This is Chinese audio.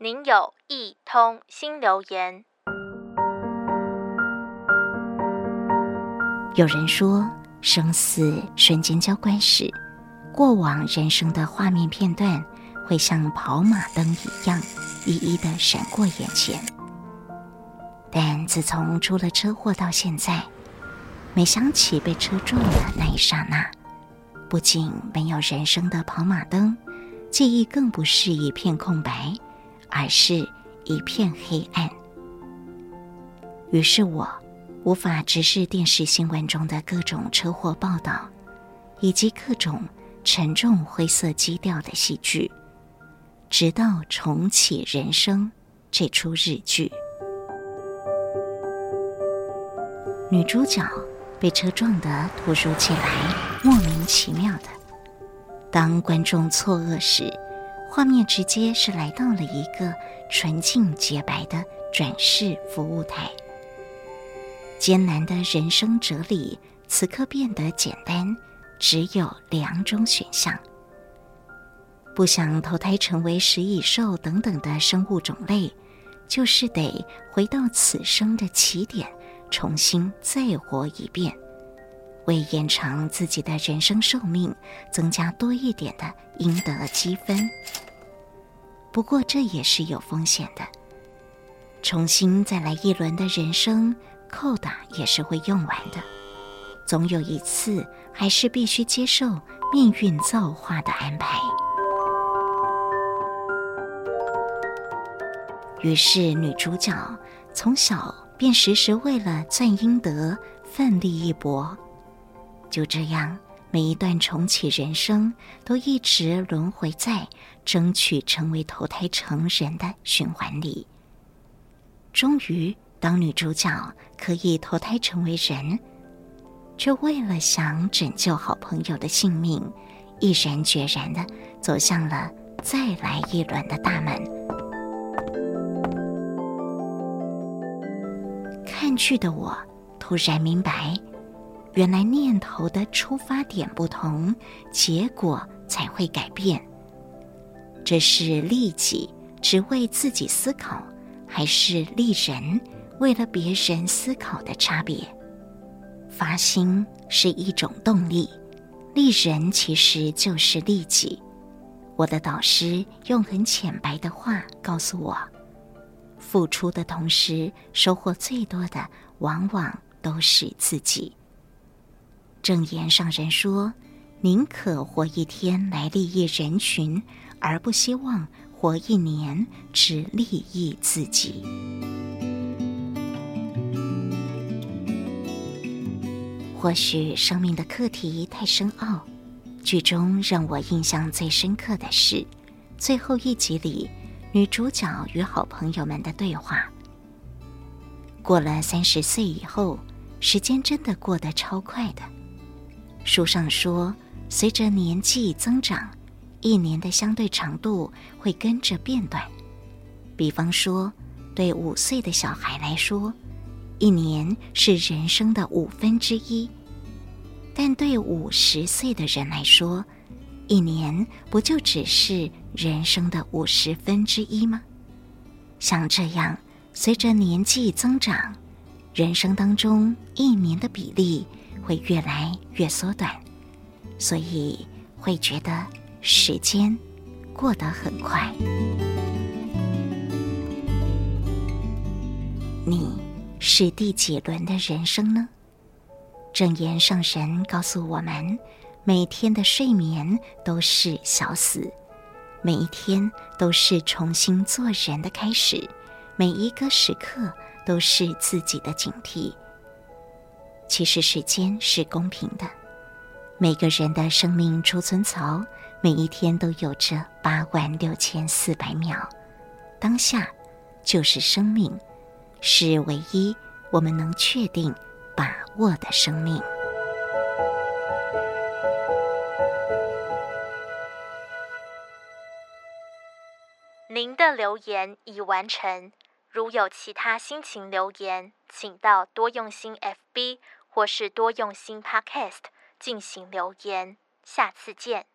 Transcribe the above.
您有一通新留言。有人说，生死瞬间交关时，过往人生的画面片段会像跑马灯一样，一一的闪过眼前。但自从出了车祸到现在，每想起被车撞的那一刹那，不仅没有人生的跑马灯，记忆更不是一片空白。而是一片黑暗。于是我无法直视电视新闻中的各种车祸报道，以及各种沉重灰色基调的戏剧，直到重启人生这出日剧。女主角被车撞得突如其来，莫名其妙的。当观众错愕时，画面直接是来到了一个纯净洁白的转世服务台。艰难的人生哲理此刻变得简单，只有两种选项：不想投胎成为食蚁兽等等的生物种类，就是得回到此生的起点，重新再活一遍，为延长自己的人生寿命，增加多一点的应得积分。不过这也是有风险的，重新再来一轮的人生扣打也是会用完的，总有一次还是必须接受命运造化的安排。于是女主角从小便时时为了赚阴德奋力一搏，就这样。每一段重启人生，都一直轮回在争取成为投胎成人的循环里。终于，当女主角可以投胎成为人，却为了想拯救好朋友的性命，毅然决然的走向了再来一轮的大门。看剧的我突然明白。原来念头的出发点不同，结果才会改变。这是利己只为自己思考，还是利人为了别人思考的差别？发心是一种动力，利人其实就是利己。我的导师用很浅白的话告诉我：付出的同时，收获最多的往往都是自己。正言上人说：“宁可活一天来利益人群，而不希望活一年只利益自己。”或许生命的课题太深奥，剧中让我印象最深刻的是最后一集里女主角与好朋友们的对话。过了三十岁以后，时间真的过得超快的。书上说，随着年纪增长，一年的相对长度会跟着变短。比方说，对五岁的小孩来说，一年是人生的五分之一；但对五十岁的人来说，一年不就只是人生的五十分之一吗？像这样，随着年纪增长，人生当中一年的比例。会越来越缩短，所以会觉得时间过得很快。你是第几轮的人生呢？正言上神告诉我们，每天的睡眠都是小死，每一天都是重新做人的开始，每一个时刻都是自己的警惕。其实时间是公平的，每个人的生命储存槽每一天都有着八万六千四百秒，当下就是生命，是唯一我们能确定把握的生命。您的留言已完成，如有其他心情留言，请到多用心 FB。或是多用心 Podcast 进行留言，下次见。